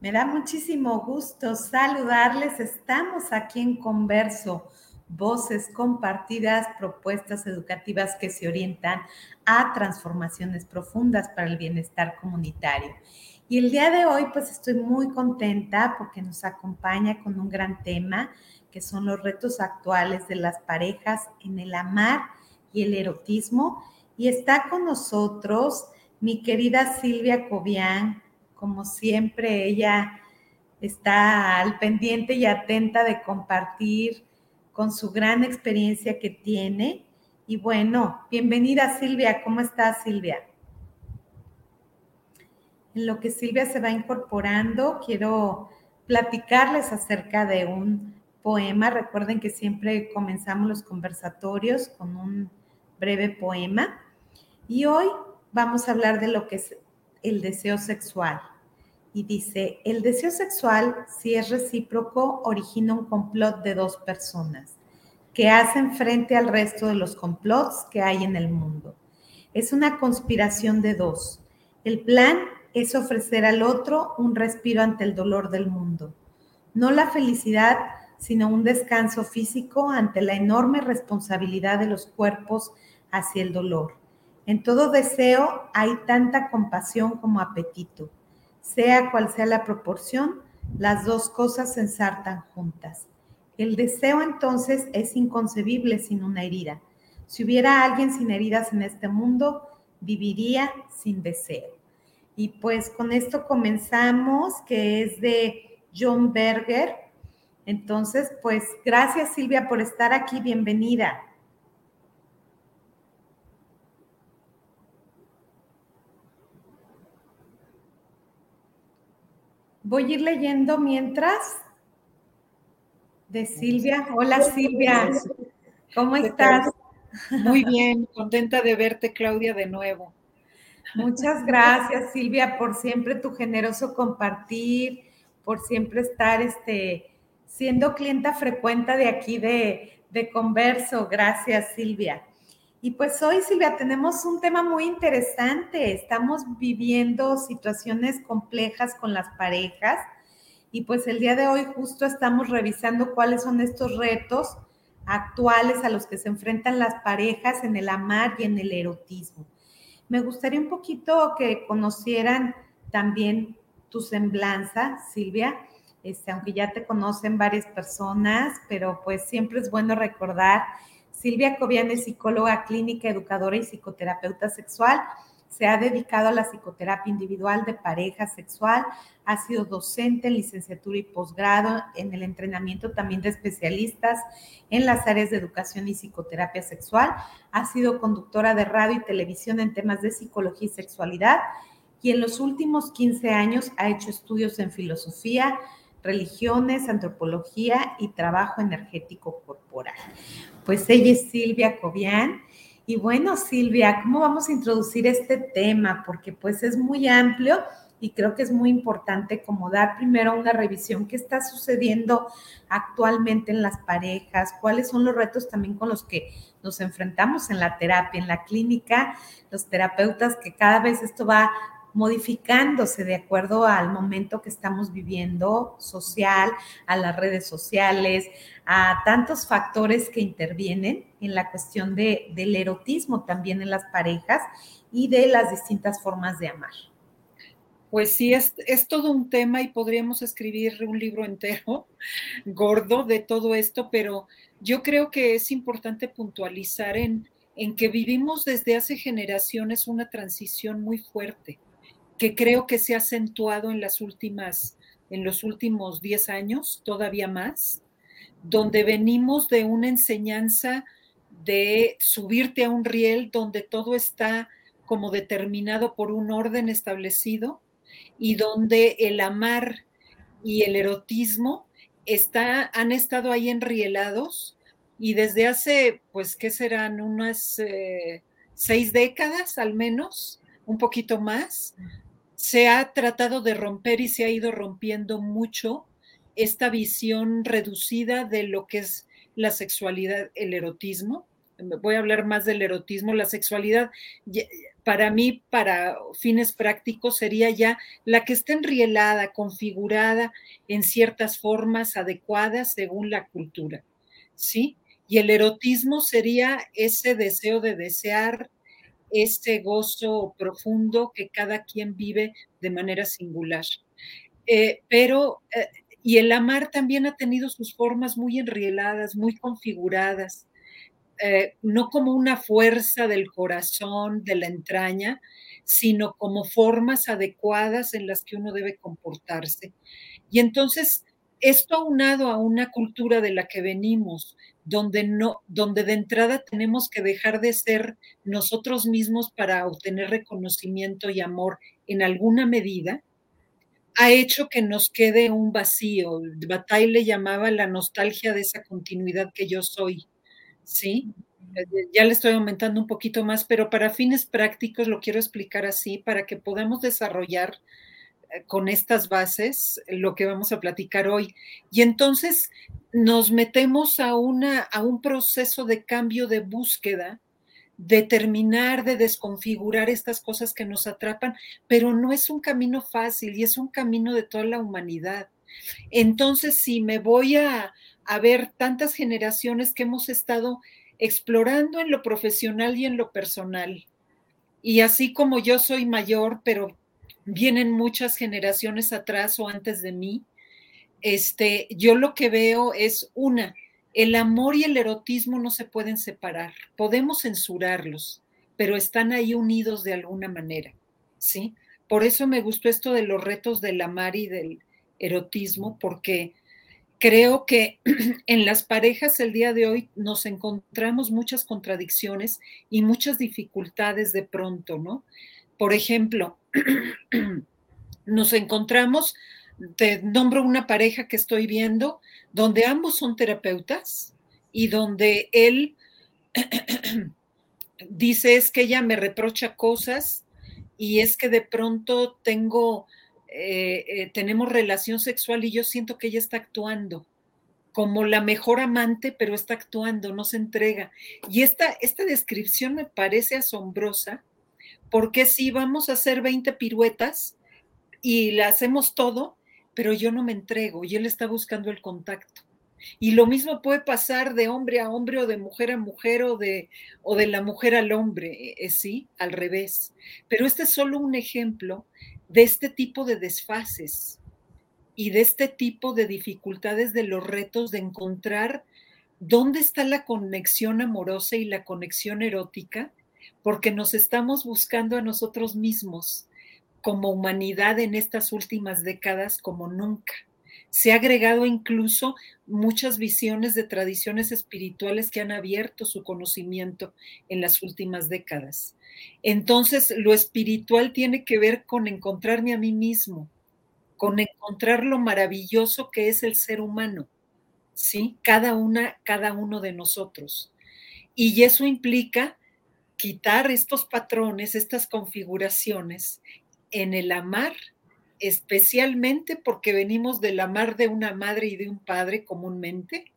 Me da muchísimo gusto saludarles. Estamos aquí en Converso, voces compartidas, propuestas educativas que se orientan a transformaciones profundas para el bienestar comunitario. Y el día de hoy, pues estoy muy contenta porque nos acompaña con un gran tema, que son los retos actuales de las parejas en el amar y el erotismo. Y está con nosotros mi querida Silvia Cobian, como siempre, ella está al pendiente y atenta de compartir con su gran experiencia que tiene. Y bueno, bienvenida Silvia, ¿cómo estás Silvia? En lo que Silvia se va incorporando, quiero platicarles acerca de un poema. Recuerden que siempre comenzamos los conversatorios con un breve poema. Y hoy vamos a hablar de lo que el deseo sexual. Y dice, el deseo sexual, si es recíproco, origina un complot de dos personas que hacen frente al resto de los complots que hay en el mundo. Es una conspiración de dos. El plan es ofrecer al otro un respiro ante el dolor del mundo. No la felicidad, sino un descanso físico ante la enorme responsabilidad de los cuerpos hacia el dolor. En todo deseo hay tanta compasión como apetito. Sea cual sea la proporción, las dos cosas se ensartan juntas. El deseo entonces es inconcebible sin una herida. Si hubiera alguien sin heridas en este mundo, viviría sin deseo. Y pues con esto comenzamos, que es de John Berger. Entonces, pues gracias Silvia por estar aquí, bienvenida. Voy a ir leyendo mientras de Silvia. Hola Silvia, ¿cómo estás? Muy bien, contenta de verte Claudia de nuevo. Muchas gracias Silvia por siempre tu generoso compartir, por siempre estar este, siendo clienta frecuente de aquí de, de Converso. Gracias Silvia. Y pues hoy, Silvia, tenemos un tema muy interesante. Estamos viviendo situaciones complejas con las parejas y pues el día de hoy justo estamos revisando cuáles son estos retos actuales a los que se enfrentan las parejas en el amar y en el erotismo. Me gustaría un poquito que conocieran también tu semblanza, Silvia, este, aunque ya te conocen varias personas, pero pues siempre es bueno recordar Silvia Cobian es psicóloga clínica, educadora y psicoterapeuta sexual. Se ha dedicado a la psicoterapia individual de pareja sexual, ha sido docente en licenciatura y posgrado, en el entrenamiento también de especialistas en las áreas de educación y psicoterapia sexual, ha sido conductora de radio y televisión en temas de psicología y sexualidad. Y en los últimos 15 años ha hecho estudios en filosofía, religiones, antropología y trabajo energético corporal. Pues ella es Silvia Cobian. Y bueno, Silvia, ¿cómo vamos a introducir este tema? Porque pues es muy amplio y creo que es muy importante como dar primero una revisión qué está sucediendo actualmente en las parejas, cuáles son los retos también con los que nos enfrentamos en la terapia, en la clínica, los terapeutas que cada vez esto va modificándose de acuerdo al momento que estamos viviendo social, a las redes sociales, a tantos factores que intervienen en la cuestión de, del erotismo también en las parejas y de las distintas formas de amar. Pues sí, es, todo un tema y podríamos escribir un libro entero gordo de todo esto, pero yo creo que es importante puntualizar en que vivimos desde hace generaciones una transición muy fuerte que creo que se ha acentuado en las últimas, en los últimos 10 años, todavía más, donde venimos de una enseñanza de subirte a un riel donde todo está como determinado por un orden establecido y donde el amar y el erotismo está, han estado ahí enrielados y desde hace, pues, ¿qué serán? Unas eh, seis décadas al menos, un poquito más, se ha tratado de romper y se ha ido rompiendo mucho esta visión reducida de lo que es la sexualidad, el erotismo. Voy a hablar más del erotismo, la sexualidad para mí, para fines prácticos, sería ya la que está enrielada, configurada en ciertas formas adecuadas según la cultura, ¿sí? Y el erotismo sería ese deseo de desear, ese gozo profundo que cada quien vive de manera singular. Eh, pero, eh, y el amar también ha tenido sus formas muy enrieladas, muy configuradas. Eh, no como una fuerza del corazón, de la entraña, sino como formas adecuadas en las que uno debe comportarse. Y entonces, esto aunado a una cultura de la que venimos, donde no, donde de entrada tenemos que dejar de ser nosotros mismos para obtener reconocimiento y amor en alguna medida, ha hecho que nos quede un vacío. Bataille le llamaba la nostalgia de esa continuidad que yo soy. ¿sí? Ya le estoy aumentando un poquito más, pero para fines prácticos lo quiero explicar así, para que podamos desarrollar con estas bases lo que vamos a platicar hoy. Y entonces nos metemos a, una, a un proceso de cambio de búsqueda, de terminar de desconfigurar estas cosas que nos atrapan, pero no es un camino fácil y es un camino de toda la humanidad. Entonces, si me voy a, a ver tantas generaciones que hemos estado explorando en lo profesional y en lo personal. Y así como yo soy mayor, pero vienen muchas generaciones atrás o antes de mí, este, yo lo que veo es una, el amor y el erotismo no se pueden separar, podemos censurarlos, pero están ahí unidos de alguna manera, ¿sí? Por eso me gustó esto de los retos del amar y del erotismo, porque creo que en las parejas el día de hoy nos encontramos muchas contradicciones y muchas dificultades de pronto, ¿no? Por ejemplo, nos encontramos, te nombro una pareja que estoy viendo, donde ambos son terapeutas y donde él dice es que ella me reprocha cosas y es que de pronto tengo eh, eh, tenemos relación sexual y yo siento que ella está actuando como la mejor amante, pero está actuando, no se entrega. Y esta, esta descripción me parece asombrosa, porque si vamos a hacer 20 piruetas y le hacemos todo, pero yo no me entrego y él está buscando el contacto. Y lo mismo puede pasar de hombre a hombre o de mujer a mujer o de, o de la mujer al hombre, eh, sí, al revés. Pero este es solo un ejemplo de este tipo de desfases y de este tipo de dificultades de los retos de encontrar dónde está la conexión amorosa y la conexión erótica, porque nos estamos buscando a nosotros mismos como humanidad en estas últimas décadas como nunca. Se ha agregado incluso muchas visiones de tradiciones espirituales que han abierto su conocimiento en las últimas décadas. Entonces, lo espiritual tiene que ver con encontrarme a mí mismo, con encontrar lo maravilloso que es el ser humano, ¿sí? Cada una, cada uno de nosotros. Y eso implica quitar estos patrones, estas configuraciones en el amar, especialmente porque venimos del amar de una madre y de un padre comúnmente,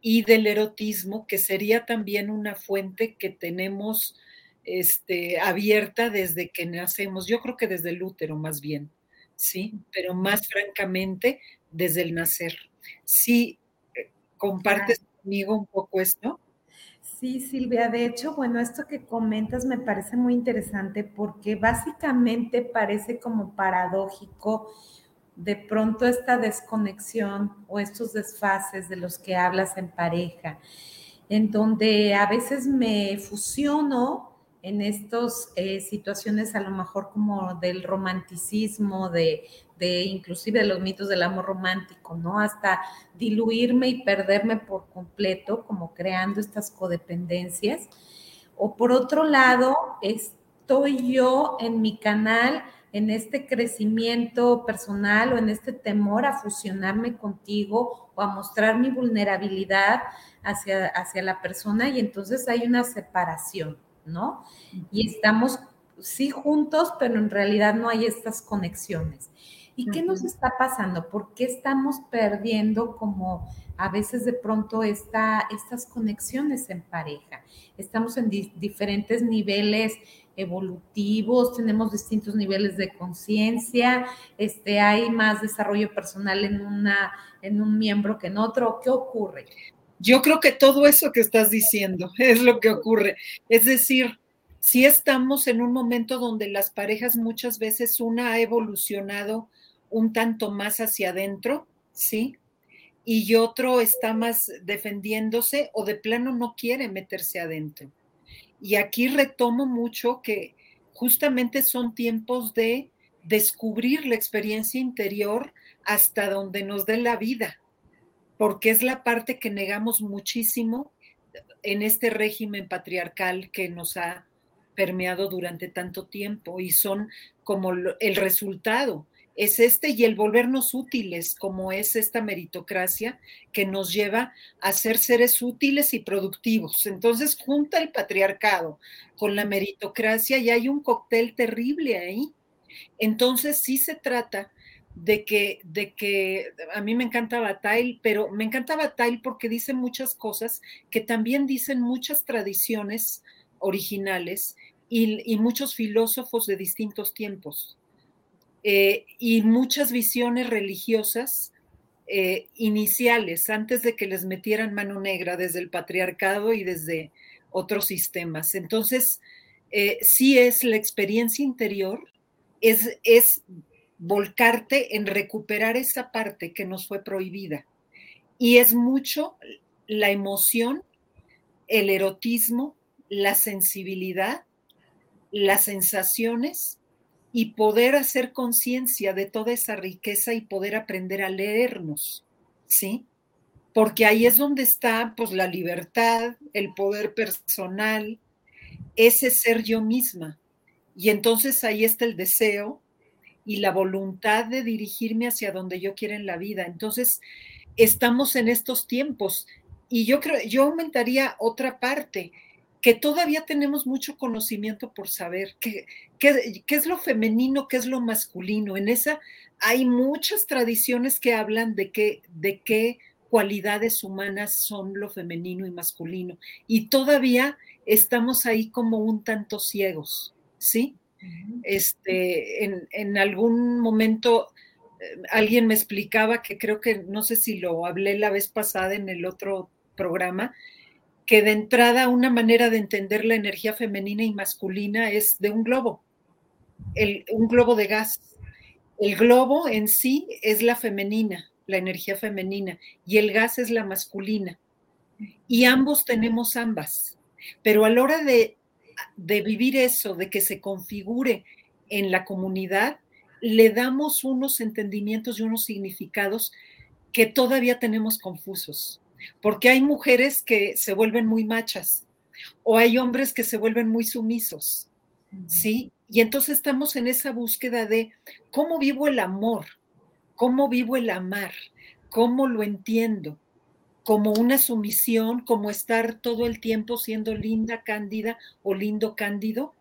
y del erotismo, que sería también una fuente que tenemos este, abierta desde que nacemos, yo creo que desde el útero más bien, ¿sí? Pero más francamente desde el nacer. ¿Sí eh, compartes conmigo un poco esto? Sí, Silvia, de hecho, bueno, esto que comentas me parece muy interesante porque básicamente parece como paradójico de pronto esta desconexión o estos desfases de los que hablas en pareja, en donde a veces me fusiono en estas eh, situaciones a lo mejor como del romanticismo, de, de inclusive de los mitos del amor romántico, ¿no? Hasta diluirme y perderme por completo, como creando estas codependencias. O por otro lado, estoy yo en mi canal en este crecimiento personal o en este temor a fusionarme contigo o a mostrar mi vulnerabilidad hacia, hacia la persona y entonces hay una separación, ¿no? Y estamos sí juntos, pero en realidad no hay estas conexiones. ¿Y qué nos está pasando? ¿Por qué estamos perdiendo como a veces de pronto esta, estas conexiones en pareja? Estamos en diferentes niveles evolutivos, tenemos distintos niveles de conciencia, este, hay más desarrollo personal en, una, en un miembro que en otro. ¿Qué ocurre? Yo creo que todo eso que estás diciendo es lo que ocurre. Es decir, si estamos en un momento donde las parejas muchas veces una ha evolucionado un tanto más hacia adentro, ¿sí? Y otro está más defendiéndose o de plano no quiere meterse adentro. Y aquí retomo mucho que justamente son tiempos de descubrir la experiencia interior hasta donde nos dé la vida, porque es la parte que negamos muchísimo en este régimen patriarcal que nos ha permeado durante tanto tiempo y son como el resultado es este y el volvernos útiles, como es esta meritocracia que nos lleva a ser seres útiles y productivos. Entonces, junta el patriarcado con la meritocracia y hay un cóctel terrible ahí. Entonces, sí se trata de que, de que a mí me encanta Bataille, pero me encanta Bataille porque dice muchas cosas que también dicen muchas tradiciones originales y, y muchos filósofos de distintos tiempos. Eh, y muchas visiones religiosas eh, iniciales, antes de que les metieran mano negra desde el patriarcado y desde otros sistemas. Entonces, eh, sí es la experiencia interior, es, es volcarte en recuperar esa parte que nos fue prohibida. Y es mucho la emoción, el erotismo, la sensibilidad, las sensaciones y poder hacer conciencia de toda esa riqueza y poder aprender a leernos, ¿sí? Porque ahí es donde está pues la libertad, el poder personal, ese ser yo misma. Y entonces ahí está el deseo y la voluntad de dirigirme hacia donde yo quiera en la vida. Entonces, estamos en estos tiempos y yo creo yo aumentaría otra parte que todavía tenemos mucho conocimiento por saber qué, qué, es lo femenino, qué es lo masculino. En esa hay muchas tradiciones que hablan de qué, de qué cualidades humanas son lo femenino y masculino. Y todavía estamos ahí como un tanto ciegos, ¿sí? Este, en, en algún momento eh, alguien me explicaba que creo que, no sé si lo hablé la vez pasada en el otro programa, que de entrada una manera de entender la energía femenina y masculina es de un globo, un globo de gas. El globo en sí es la femenina, la energía femenina, y el gas es la masculina. Y ambos tenemos ambas. Pero a la hora de, de vivir eso, de que se configure en la comunidad, le damos unos entendimientos y unos significados que todavía tenemos confusos porque hay mujeres que se vuelven muy machas o hay hombres que se vuelven muy sumisos, ¿sí? Y entonces estamos en esa búsqueda de cómo vivo el amor, cómo vivo el amar, cómo lo entiendo, como una sumisión, como estar todo el tiempo siendo linda, cándida o lindo, cándido.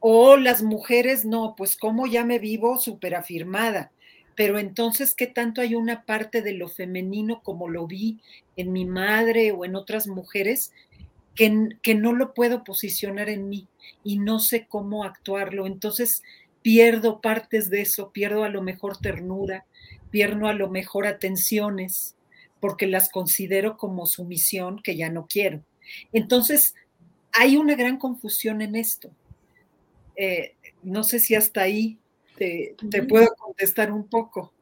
O las mujeres, no, pues cómo ya me vivo súper afirmada, pero entonces, ¿qué tanto hay una parte de lo femenino como lo vi en mi madre o en otras mujeres que, que no lo puedo posicionar en mí y no sé cómo actuarlo? Entonces, pierdo partes de eso, pierdo a lo mejor ternura, pierdo a lo mejor atenciones, porque las considero como sumisión que ya no quiero. Entonces, hay una gran confusión en esto. Eh, no sé si hasta ahí te, puedo contestar un poco.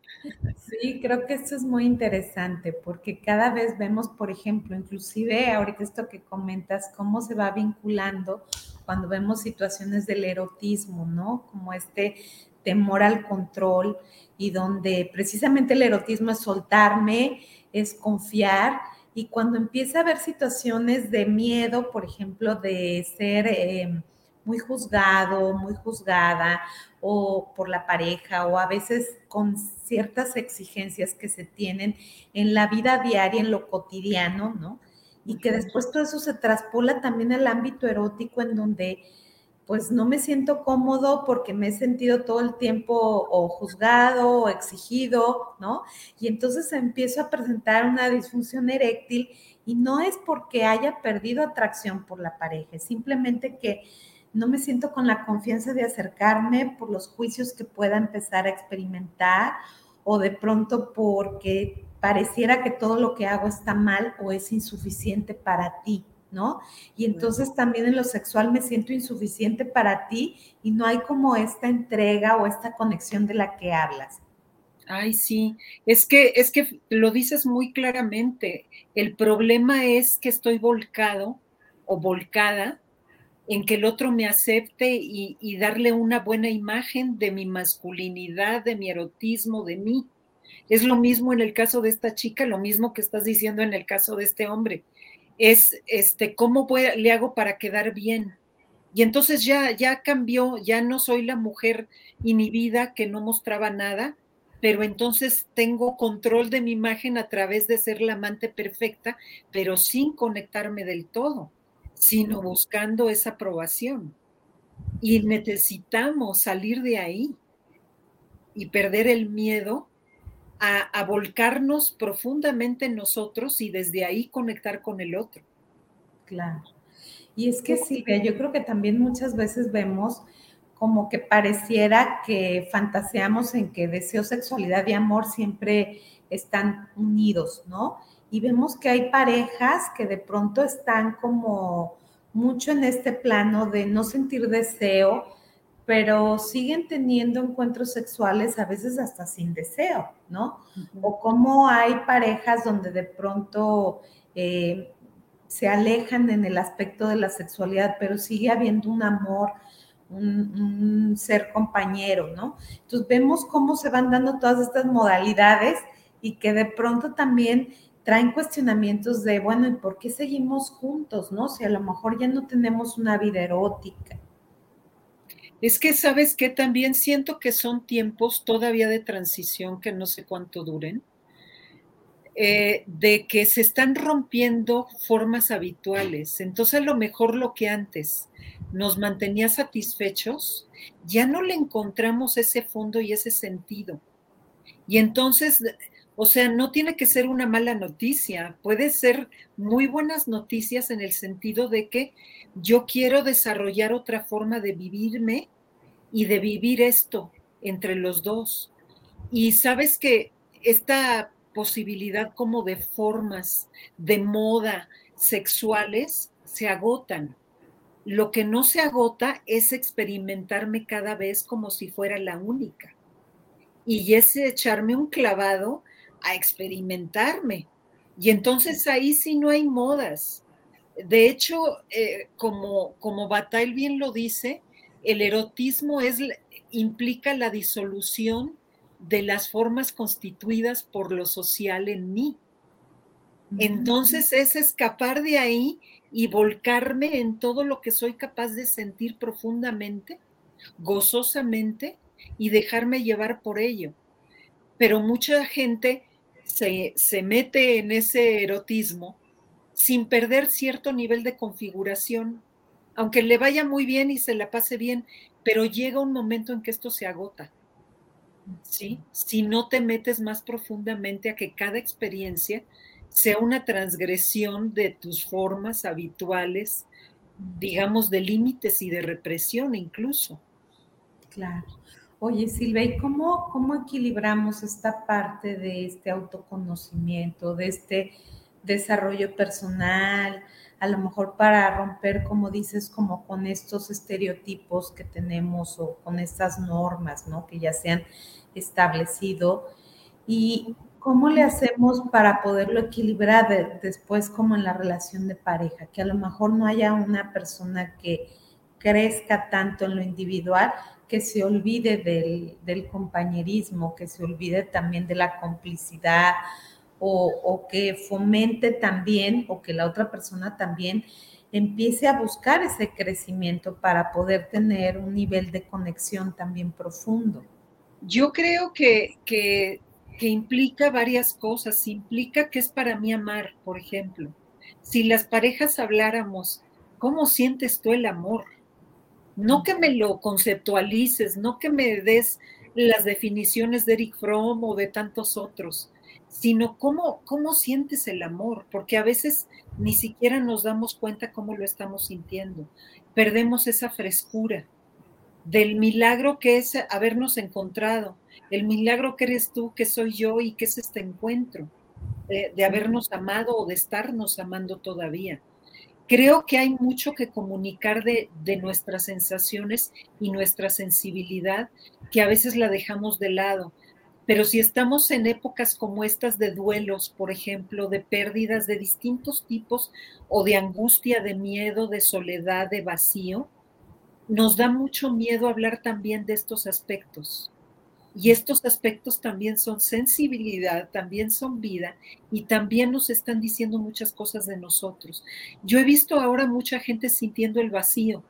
Sí, creo que esto es muy interesante porque cada vez vemos, por ejemplo, inclusive ahorita esto que comentas, cómo se va vinculando cuando vemos situaciones del erotismo, ¿no? Como este temor al control y donde precisamente el erotismo es soltarme, es confiar y cuando empieza a haber situaciones de miedo, por ejemplo, de ser... Eh, muy juzgado, muy juzgada o por la pareja o a veces con ciertas exigencias que se tienen en la vida diaria, en lo cotidiano, ¿no? Y que después todo eso se traspola también al ámbito erótico en donde pues no me siento cómodo porque me he sentido todo el tiempo o juzgado o exigido, ¿no? Y entonces empiezo a presentar una disfunción eréctil y no es porque haya perdido atracción por la pareja, es simplemente que no me siento con la confianza de acercarme por los juicios que pueda empezar a experimentar o de pronto porque pareciera que todo lo que hago está mal o es insuficiente para ti, ¿no? Y entonces también en lo sexual me siento insuficiente para ti y no hay como esta entrega o esta conexión de la que hablas. Ay, sí, es que es que lo dices muy claramente. El problema es que estoy volcado o volcada en que el otro me acepte y, y darle una buena imagen de mi masculinidad, de mi erotismo, de mí. Es lo mismo en el caso de esta chica, lo mismo que estás diciendo en el caso de este hombre es este, ¿cómo le hago para quedar bien? Y entonces ya, ya cambió, ya no soy la mujer inhibida que no mostraba nada, pero entonces tengo control de mi imagen a través de ser la amante perfecta, pero sin conectarme del todo, sino buscando esa aprobación. Y necesitamos salir de ahí y perder el miedo a, volcarnos profundamente en nosotros y desde ahí conectar con el otro. Claro. Y es que Silvia, yo creo que también muchas veces vemos como que pareciera que fantaseamos en que deseo, sexualidad y amor siempre están unidos, ¿no? Y vemos que hay parejas que de pronto están como mucho en este plano de no sentir deseo, pero siguen teniendo encuentros sexuales a veces hasta sin deseo, ¿no? O como hay parejas donde de pronto eh, se alejan en el aspecto de la sexualidad, pero sigue habiendo un amor, un, ser compañero, ¿no? Entonces vemos cómo se van dando todas estas modalidades y que de pronto también traen cuestionamientos de, bueno, ¿y por qué seguimos juntos, no? Si a lo mejor ya no tenemos una vida erótica es que, ¿sabes que También siento que son tiempos todavía de transición que no sé cuánto duren, eh, de que se están rompiendo formas habituales. Entonces, a lo mejor lo que antes nos mantenía satisfechos, ya no le encontramos ese fondo y ese sentido. Y entonces, o sea, no tiene que ser una mala noticia, puede ser muy buenas noticias en el sentido de que yo quiero desarrollar otra forma de vivirme y de vivir esto entre los dos. Y sabes que esta posibilidad como de formas de moda sexuales se agotan. Lo que no se agota es experimentarme cada vez como si fuera la única. Y es echarme un clavado a experimentarme. Y entonces ahí sí no hay modas. De hecho, eh, como, como Bataille bien lo dice, el erotismo es, implica la disolución de las formas constituidas por lo social en mí. Entonces es escapar de ahí y volcarme en todo lo que soy capaz de sentir profundamente, gozosamente y dejarme llevar por ello. Pero mucha gente se, se mete en ese erotismo sin perder cierto nivel de configuración aunque le vaya muy bien y se la pase bien, pero llega un momento en que esto se agota. ¿Sí? Si no te metes más profundamente a que cada experiencia sea una transgresión de tus formas habituales, digamos, de límites y de represión incluso. Claro. Oye, Silvia, ¿y cómo, cómo equilibramos esta parte de este autoconocimiento, de este desarrollo personal, a lo mejor para romper, como dices, como con estos estereotipos que tenemos o con estas normas, ¿no? Que ya se han establecido. ¿Y cómo le hacemos para poderlo equilibrar después como en la relación de pareja? Que a lo mejor no haya una persona que crezca tanto en lo individual que se olvide del, compañerismo, que se olvide también de la complicidad o, que fomente también o que la otra persona también empiece a buscar ese crecimiento para poder tener un nivel de conexión también profundo. Yo creo que, que, que implica varias cosas. Implica que es para mí amar, por ejemplo. Si las parejas habláramos, ¿cómo sientes tú el amor? No que me lo conceptualices, no que me des las definiciones de Eric Fromm o de tantos otros, sino cómo, cómo sientes el amor, porque a veces ni siquiera nos damos cuenta cómo lo estamos sintiendo. Perdemos esa frescura del milagro que es habernos encontrado, el milagro que eres tú, que soy yo y que es este encuentro, de, de habernos amado o de estarnos amando todavía. Creo que hay mucho que comunicar de, de, nuestras sensaciones y nuestra sensibilidad que a veces la dejamos de lado. Pero si estamos en épocas como estas de duelos, por ejemplo, de pérdidas de distintos tipos o de angustia, de miedo, de soledad, de vacío, nos da mucho miedo hablar también de estos aspectos. Y estos aspectos también son sensibilidad, también son vida y también nos están diciendo muchas cosas de nosotros. Yo he visto ahora mucha gente sintiendo el vacío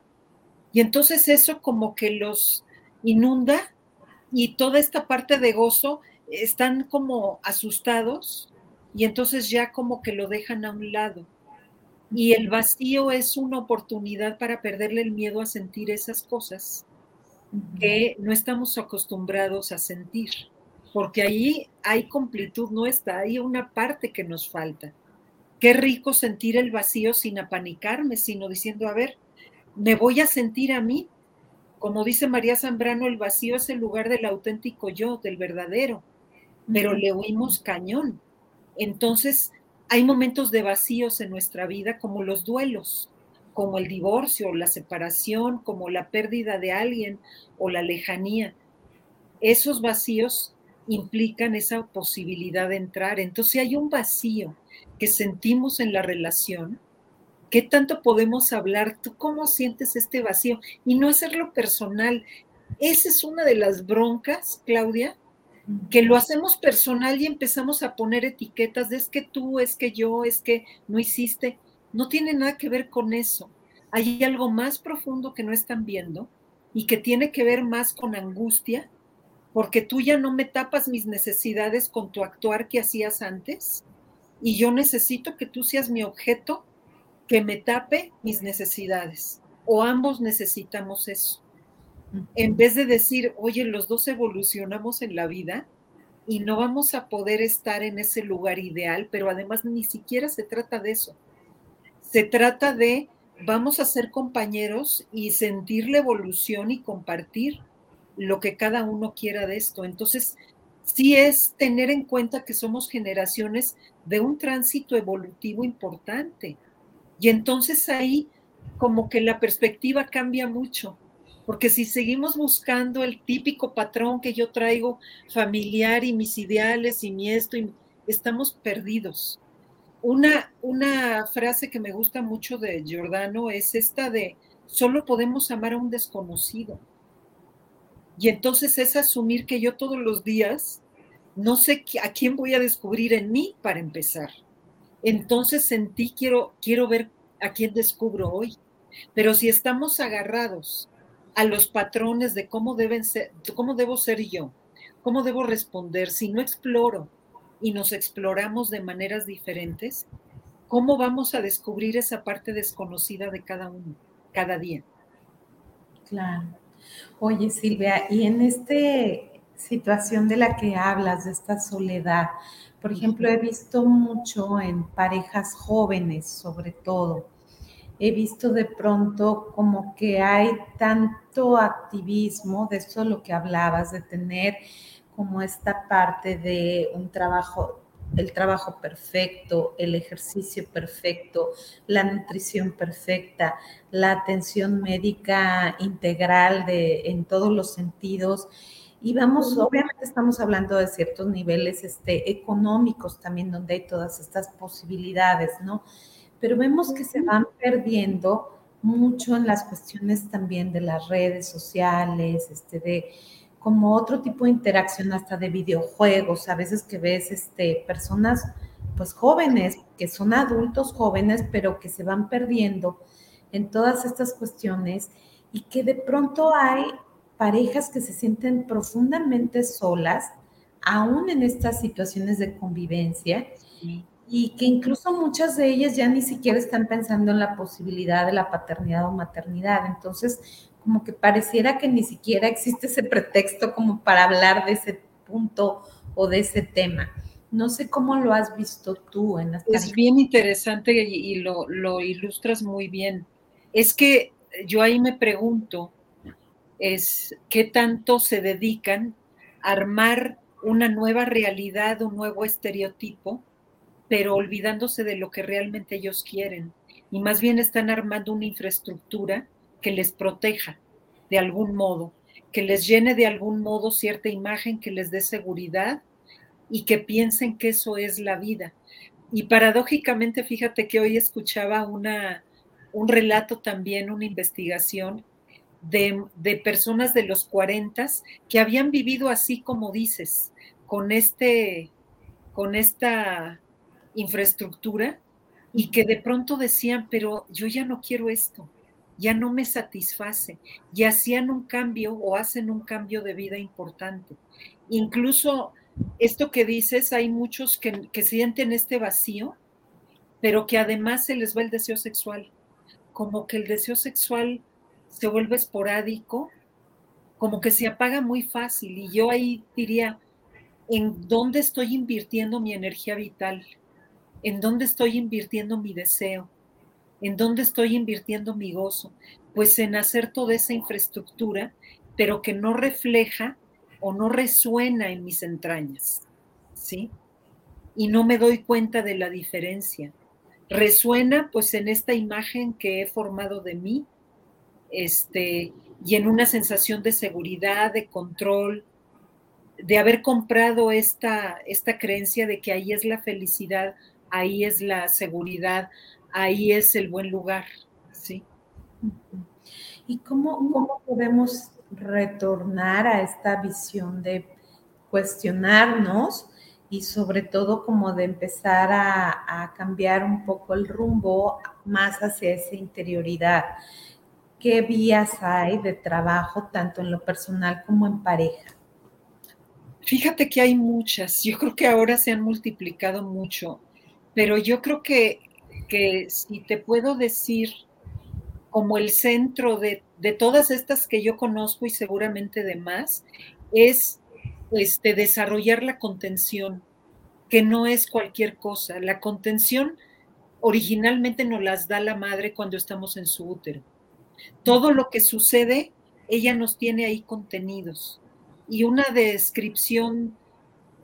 y entonces eso como que los inunda y toda esta parte de gozo están como asustados y entonces ya como que lo dejan a un lado. Y el vacío es una oportunidad para perderle el miedo a sentir esas cosas que no estamos acostumbrados a sentir, porque ahí hay completud nuestra, hay una parte que nos falta. Qué rico sentir el vacío sin apanicarme, sino diciendo, a ver, me voy a sentir a mí. Como dice María Zambrano, el vacío es el lugar del auténtico yo, del verdadero, pero le oímos cañón. Entonces, hay momentos de vacíos en nuestra vida como los duelos como el divorcio, la separación, como la pérdida de alguien o la lejanía. Esos vacíos implican esa posibilidad de entrar. Entonces, si hay un vacío que sentimos en la relación, ¿qué tanto podemos hablar? ¿Tú cómo sientes este vacío? Y no hacerlo personal. Esa es una de las broncas, Claudia, que lo hacemos personal y empezamos a poner etiquetas de es que tú, es que yo, es que no hiciste no tiene nada que ver con eso. Hay algo más profundo que no están viendo y que tiene que ver más con angustia, porque tú ya no me tapas mis necesidades con tu actuar que hacías antes y yo necesito que tú seas mi objeto que me tape mis necesidades. O ambos necesitamos eso. En vez de decir, oye, los dos evolucionamos en la vida y no vamos a poder estar en ese lugar ideal, pero además ni siquiera se trata de eso se trata de vamos a ser compañeros y sentir la evolución y compartir lo que cada uno quiera de esto. Entonces, sí es tener en cuenta que somos generaciones de un tránsito evolutivo importante. Y entonces ahí como que la perspectiva cambia mucho, porque si seguimos buscando el típico patrón que yo traigo familiar y mis ideales y mi esto, estamos perdidos. Una, una frase que me gusta mucho de Giordano es esta de, solo podemos amar a un desconocido. Y entonces es asumir que yo todos los días no sé a quién voy a descubrir en mí para empezar. Entonces en ti quiero, quiero ver a quién descubro hoy. Pero si estamos agarrados a los patrones de cómo deben ser, cómo debo ser yo, cómo debo responder, si no exploro y nos exploramos de maneras diferentes, ¿cómo vamos a descubrir esa parte desconocida de cada uno, cada día? Claro. Oye, Silvia, y en esta situación de la que hablas, de esta soledad, por ejemplo, he visto mucho en parejas jóvenes, sobre todo. He visto de pronto como que hay tanto activismo, de eso lo que hablabas, de tener como esta parte de un trabajo, el trabajo perfecto, el ejercicio perfecto, la nutrición perfecta, la atención médica integral de, en todos los sentidos. Y vamos, obviamente estamos hablando de ciertos niveles este, económicos también, donde hay todas estas posibilidades, ¿no? Pero vemos que se van perdiendo mucho en las cuestiones también de las redes sociales, este, de como otro tipo de interacción hasta de videojuegos, a veces que ves este, personas pues jóvenes, que son adultos jóvenes, pero que se van perdiendo en todas estas cuestiones y que de pronto hay parejas que se sienten profundamente solas, aún en estas situaciones de convivencia, y que incluso muchas de ellas ya ni siquiera están pensando en la posibilidad de la paternidad o maternidad. Entonces, como que pareciera que ni siquiera existe ese pretexto como para hablar de ese punto o de ese tema. No sé cómo lo has visto tú en las Es bien interesante y, lo, lo, ilustras muy bien. Es que yo ahí me pregunto, es qué tanto se dedican a armar una nueva realidad, un nuevo estereotipo, pero olvidándose de lo que realmente ellos quieren. Y más bien están armando una infraestructura que les proteja de algún modo, que les llene de algún modo cierta imagen, que les dé seguridad y que piensen que eso es la vida. Y paradójicamente, fíjate que hoy escuchaba una, un relato también, una investigación de, de, personas de los 40 que habían vivido así como dices, con, este, con esta infraestructura y que de pronto decían, pero yo ya no quiero esto, ya no me satisface, y hacían un cambio o hacen un cambio de vida importante. Incluso esto que dices, hay muchos que, sienten este vacío, pero que además se les va el deseo sexual, como que el deseo sexual se vuelve esporádico, como que se apaga muy fácil. Y yo ahí diría, ¿en dónde estoy invirtiendo mi energía vital? ¿En dónde estoy invirtiendo mi deseo? ¿En dónde estoy invirtiendo mi gozo? Pues en hacer toda esa infraestructura, pero que no refleja o no resuena en mis entrañas, ¿sí? Y no me doy cuenta de la diferencia. Resuena pues en esta imagen que he formado de mí, este, y en una sensación de seguridad, de control, de haber comprado esta, esta creencia de que ahí es la felicidad, ahí es la seguridad, ahí es el buen lugar, ¿sí? ¿Y cómo, cómo podemos retornar a esta visión de cuestionarnos y sobre todo como de empezar a, cambiar un poco el rumbo más hacia esa interioridad. ¿Qué vías hay de trabajo tanto en lo personal como en pareja? Fíjate que hay muchas, yo creo que ahora se han multiplicado mucho, pero yo creo que, que si te puedo decir como el centro de, todas estas que yo conozco y seguramente de más, es este, desarrollar la contención, que no es cualquier cosa. La contención originalmente nos las da la madre cuando estamos en su útero. Todo lo que sucede, ella nos tiene ahí contenidos. Y una descripción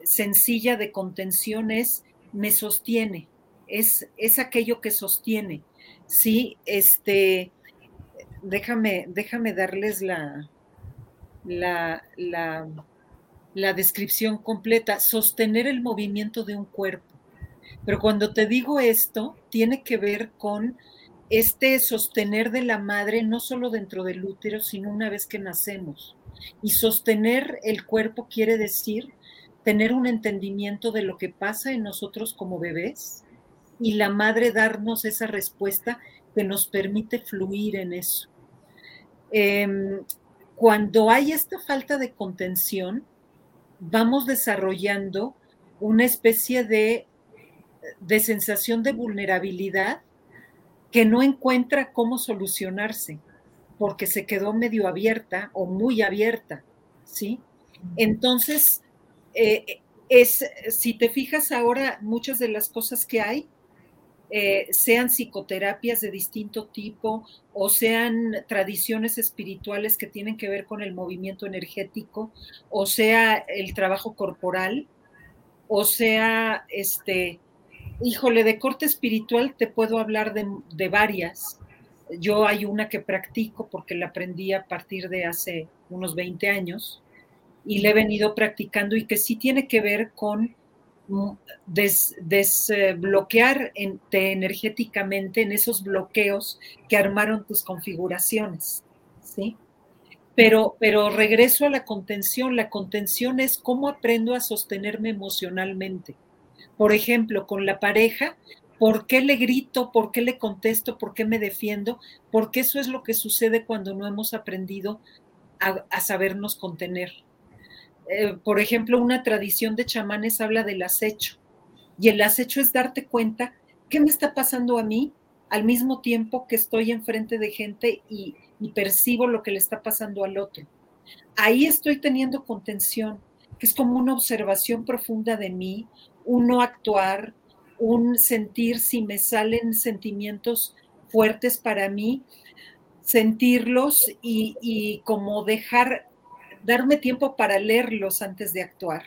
sencilla de contención es me sostiene, es, es aquello que sostiene. Sí, este, déjame, déjame darles la, la, la, descripción completa, sostener el movimiento de un cuerpo. Pero cuando te digo esto, tiene que ver con este sostener de la madre, no solo dentro del útero, sino una vez que nacemos. Y sostener el cuerpo quiere decir tener un entendimiento de lo que pasa en nosotros como bebés y la madre darnos esa respuesta que nos permite fluir en eso. Em, cuando hay esta falta de contención, vamos desarrollando una especie de, de sensación de vulnerabilidad que no encuentra cómo solucionarse, porque se quedó medio abierta o muy abierta, ¿sí? Entonces, eh, es, si te fijas ahora, muchas de las cosas que hay eh, sean psicoterapias de distinto tipo o sean tradiciones espirituales que tienen que ver con el movimiento energético, o sea el trabajo corporal, o sea, este, híjole, de corte espiritual te puedo hablar de, de varias. Yo hay una que practico porque la aprendí a partir de hace unos 20 años y la he venido practicando y que sí tiene que ver con desbloquear energéticamente en esos bloqueos que armaron tus configuraciones, ¿sí? Pero, pero regreso a la contención. La contención es cómo aprendo a sostenerme emocionalmente. Por ejemplo, con la pareja, ¿Por qué le grito? ¿Por qué le contesto? ¿Por qué me defiendo? Porque eso es lo que sucede cuando no hemos aprendido a, sabernos contener. Eh, por ejemplo, una tradición de chamanes habla del acecho. Y el acecho es darte cuenta qué me está pasando a mí al mismo tiempo que estoy enfrente de gente y, y percibo lo que le está pasando al otro. Ahí estoy teniendo contención, que es como una observación profunda de mí, un no actuar, un sentir si me salen sentimientos fuertes para mí, sentirlos y, como dejar, darme tiempo para leerlos antes de actuar,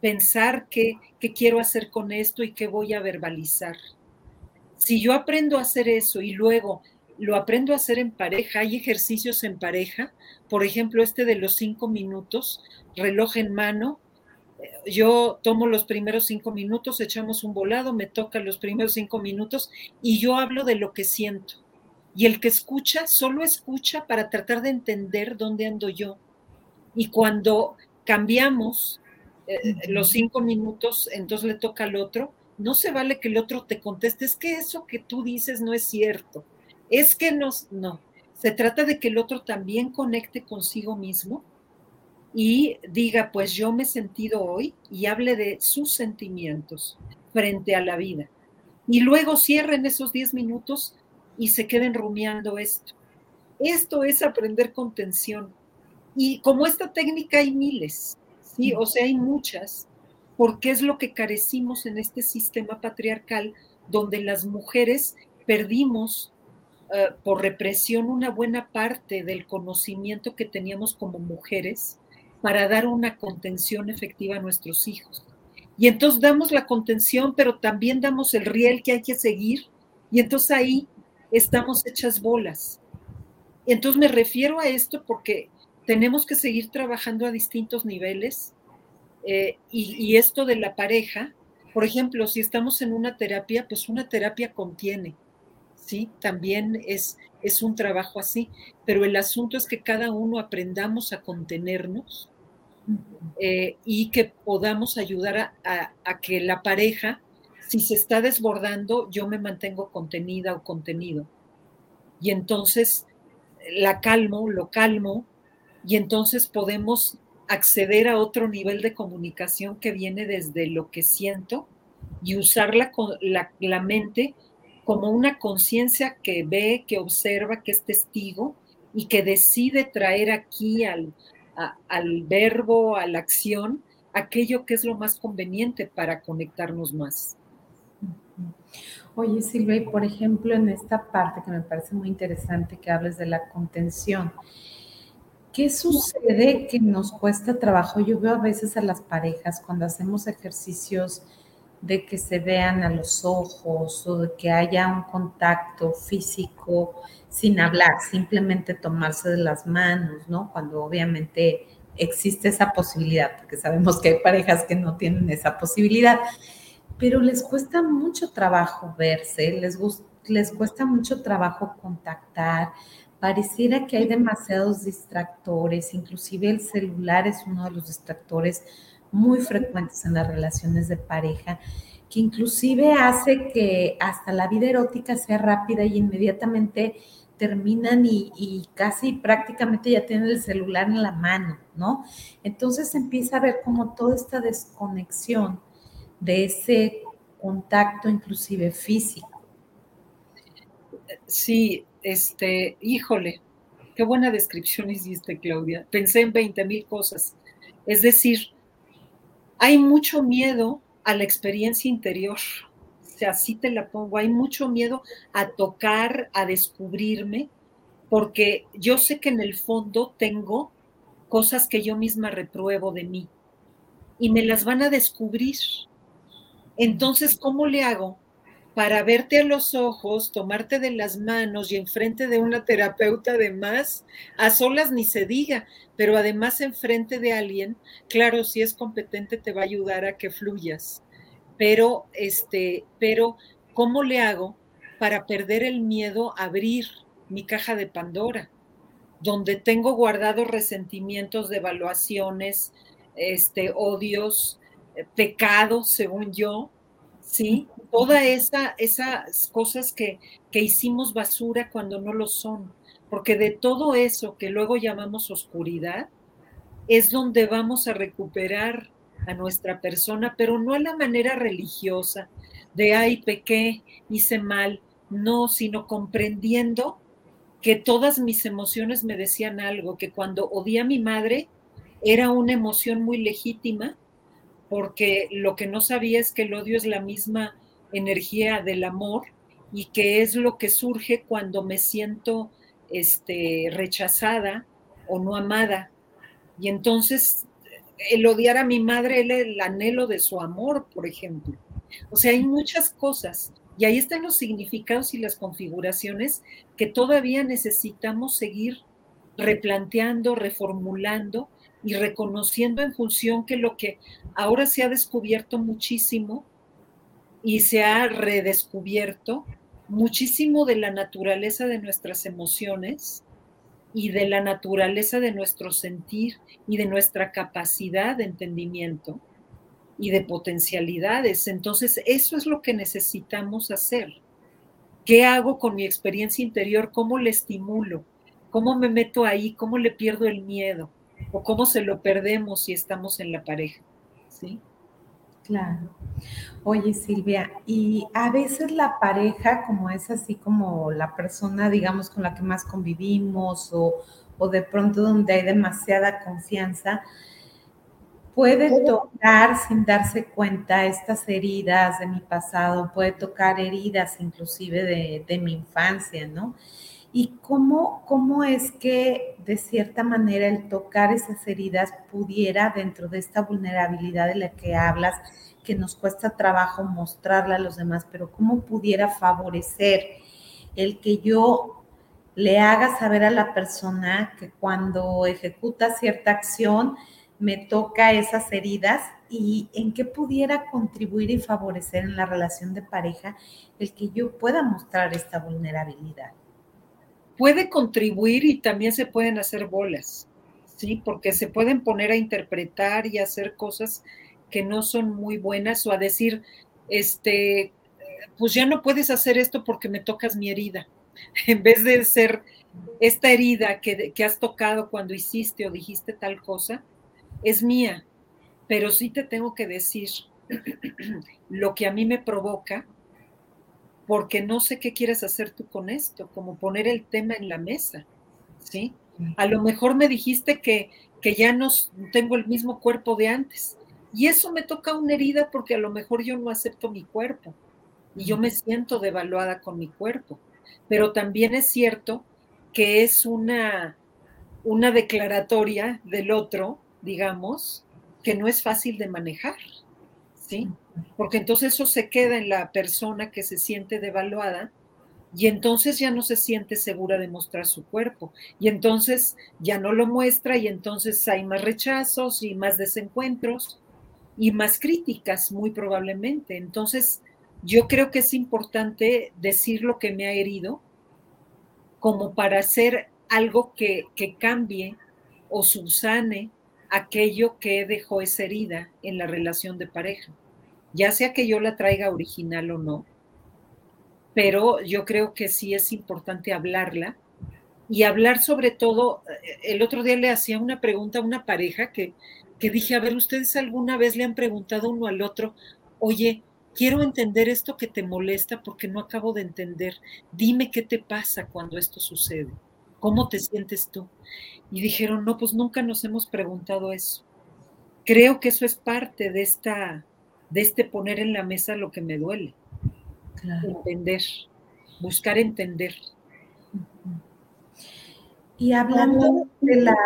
pensar qué, qué quiero hacer con esto y qué voy a verbalizar. Si yo aprendo a hacer eso y luego lo aprendo a hacer en pareja, hay ejercicios en pareja, por ejemplo, este de los cinco minutos, reloj en mano, yo tomo los primeros cinco minutos, echamos un volado, me toca los primeros cinco minutos y yo hablo de lo que siento. Y el que escucha, solo escucha para tratar de entender dónde ando yo. Y cuando cambiamos eh, los cinco minutos, entonces le toca al otro, no se vale que el otro te conteste, es que eso que tú dices no es cierto, es que no, no, se trata de que el otro también conecte consigo mismo y diga, pues yo me he sentido hoy y hable de sus sentimientos frente a la vida. Y luego cierren esos 10 minutos y se queden rumiando esto. Esto es aprender con tensión. Y como esta técnica hay miles, ¿sí? O sea, hay muchas, porque es lo que carecimos en este sistema patriarcal donde las mujeres perdimos eh, por represión una buena parte del conocimiento que teníamos como mujeres para dar una contención efectiva a nuestros hijos. Y entonces damos la contención, pero también damos el riel que hay que seguir, y entonces ahí estamos hechas bolas. Entonces me refiero a esto porque tenemos que seguir trabajando a distintos niveles, eh, y, y esto de la pareja, por ejemplo, si estamos en una terapia, pues una terapia contiene, ¿sí? También es, es un trabajo así, pero el asunto es que cada uno aprendamos a contenernos eh, y que podamos ayudar a, que la pareja, si se está desbordando, yo me mantengo contenida o contenido. Y entonces la calmo, lo calmo, y entonces podemos acceder a otro nivel de comunicación que viene desde lo que siento y usar la, la mente como una conciencia que ve, que observa, que es testigo y que decide traer aquí al, al verbo, a la acción, aquello que es lo más conveniente para conectarnos más. Oye, Silvia, por ejemplo, en esta parte que me parece muy interesante que hables de la contención, ¿qué sucede que nos cuesta trabajo? Yo veo a veces a las parejas cuando hacemos ejercicios de que se vean a los ojos o de que haya un contacto físico sin hablar, simplemente tomarse de las manos, ¿no? Cuando obviamente existe esa posibilidad, porque sabemos que hay parejas que no tienen esa posibilidad, pero les cuesta mucho trabajo verse, les, les cuesta mucho trabajo contactar, pareciera que hay demasiados distractores, inclusive el celular es uno de los distractores muy frecuentes en las relaciones de pareja, que inclusive hace que hasta la vida erótica sea rápida y inmediatamente terminan y, casi prácticamente ya tienen el celular en la mano, ¿no? Entonces empieza a ver como toda esta desconexión de ese contacto inclusive físico. Sí, este, híjole, qué buena descripción hiciste, Claudia. Pensé en 20 mil cosas. Es decir, hay mucho miedo a la experiencia interior. O sea, así te la pongo. Hay mucho miedo a tocar, a descubrirme, porque yo sé que en el fondo tengo cosas que yo misma repruebo de mí y me las van a descubrir. Entonces, ¿cómo le hago para verte a los ojos, tomarte de las manos y enfrente de una terapeuta además, a solas ni se diga, pero además enfrente de alguien, claro, si es competente te va a ayudar a que fluyas. Pero este, pero ¿cómo le hago para perder el miedo a abrir mi caja de Pandora, donde tengo guardados resentimientos, devaluaciones, este odios, eh, pecados, según yo, ¿sí? Toda esa, esas cosas que, que hicimos basura cuando no lo son, porque de todo eso que luego llamamos oscuridad, es donde vamos a recuperar a nuestra persona, pero no a la manera religiosa, de ay, pequé, hice mal, no, sino comprendiendo que todas mis emociones me decían algo, que cuando odié a mi madre era una emoción muy legítima, porque lo que no sabía es que el odio es la misma energía del amor y que es lo que surge cuando me siento este, rechazada o no amada. Y entonces el odiar a mi madre es el anhelo de su amor, por ejemplo. O sea, hay muchas cosas. Y ahí están los significados y las configuraciones que todavía necesitamos seguir replanteando, reformulando y reconociendo en función que lo que ahora se ha descubierto muchísimo y se ha redescubierto muchísimo de la naturaleza de nuestras emociones y de la naturaleza de nuestro sentir y de nuestra capacidad de entendimiento y de potencialidades. Entonces, eso es lo que necesitamos hacer. ¿Qué hago con mi experiencia interior? ¿Cómo le estimulo? ¿Cómo me meto ahí? ¿Cómo le pierdo el miedo? ¿O cómo se lo perdemos si estamos en la pareja? ¿Sí? Claro. Oye, Silvia, y a veces la pareja, como es así como la persona, digamos, con la que más convivimos o, o de pronto donde hay demasiada confianza, puede tocar sin darse cuenta estas heridas de mi pasado, puede tocar heridas inclusive de, de mi infancia, ¿no? Y cómo, cómo es que de cierta manera el tocar esas heridas pudiera dentro de esta vulnerabilidad de la que hablas, que nos cuesta trabajo mostrarla a los demás, pero cómo pudiera favorecer el que yo le haga saber a la persona que cuando ejecuta cierta acción me toca esas heridas y en qué pudiera contribuir y favorecer en la relación de pareja el que yo pueda mostrar esta vulnerabilidad puede contribuir y también se pueden hacer bolas, ¿sí? Porque se pueden poner a interpretar y hacer cosas que no son muy buenas o a decir, este, pues ya no puedes hacer esto porque me tocas mi herida. En vez de ser esta herida que, que has tocado cuando hiciste o dijiste tal cosa, es mía, pero sí te tengo que decir lo que a mí me provoca porque no sé qué quieres hacer tú con esto, como poner el tema en la mesa, ¿sí? A lo mejor me dijiste que, que ya no tengo el mismo cuerpo de antes, y eso me toca una herida porque a lo mejor yo no acepto mi cuerpo y yo me siento devaluada con mi cuerpo. Pero también es cierto que es una, una declaratoria del otro, digamos, que no es fácil de manejar, porque entonces eso se queda en la persona que se siente devaluada y entonces ya no se siente segura de mostrar su cuerpo. Y entonces ya no lo muestra y entonces hay más rechazos y más desencuentros y más críticas muy probablemente. Entonces yo creo que es importante decir lo que me ha herido como para hacer algo que, que cambie o subsane aquello que dejó esa herida en la relación de pareja ya sea que yo la traiga original o no, pero yo creo que sí es importante hablarla y hablar sobre todo, eh, el otro día le hacía una pregunta a una pareja que, que dije, a ver, ustedes alguna vez le han preguntado uno al otro, oye, quiero entender esto que te molesta porque no acabo de entender, dime qué te pasa cuando esto sucede, cómo te sientes tú. Y dijeron, no, pues nunca nos hemos preguntado eso. Creo que eso es parte de esta de este poner en la mesa lo que me duele. Entender, buscar entender. Y hablando de las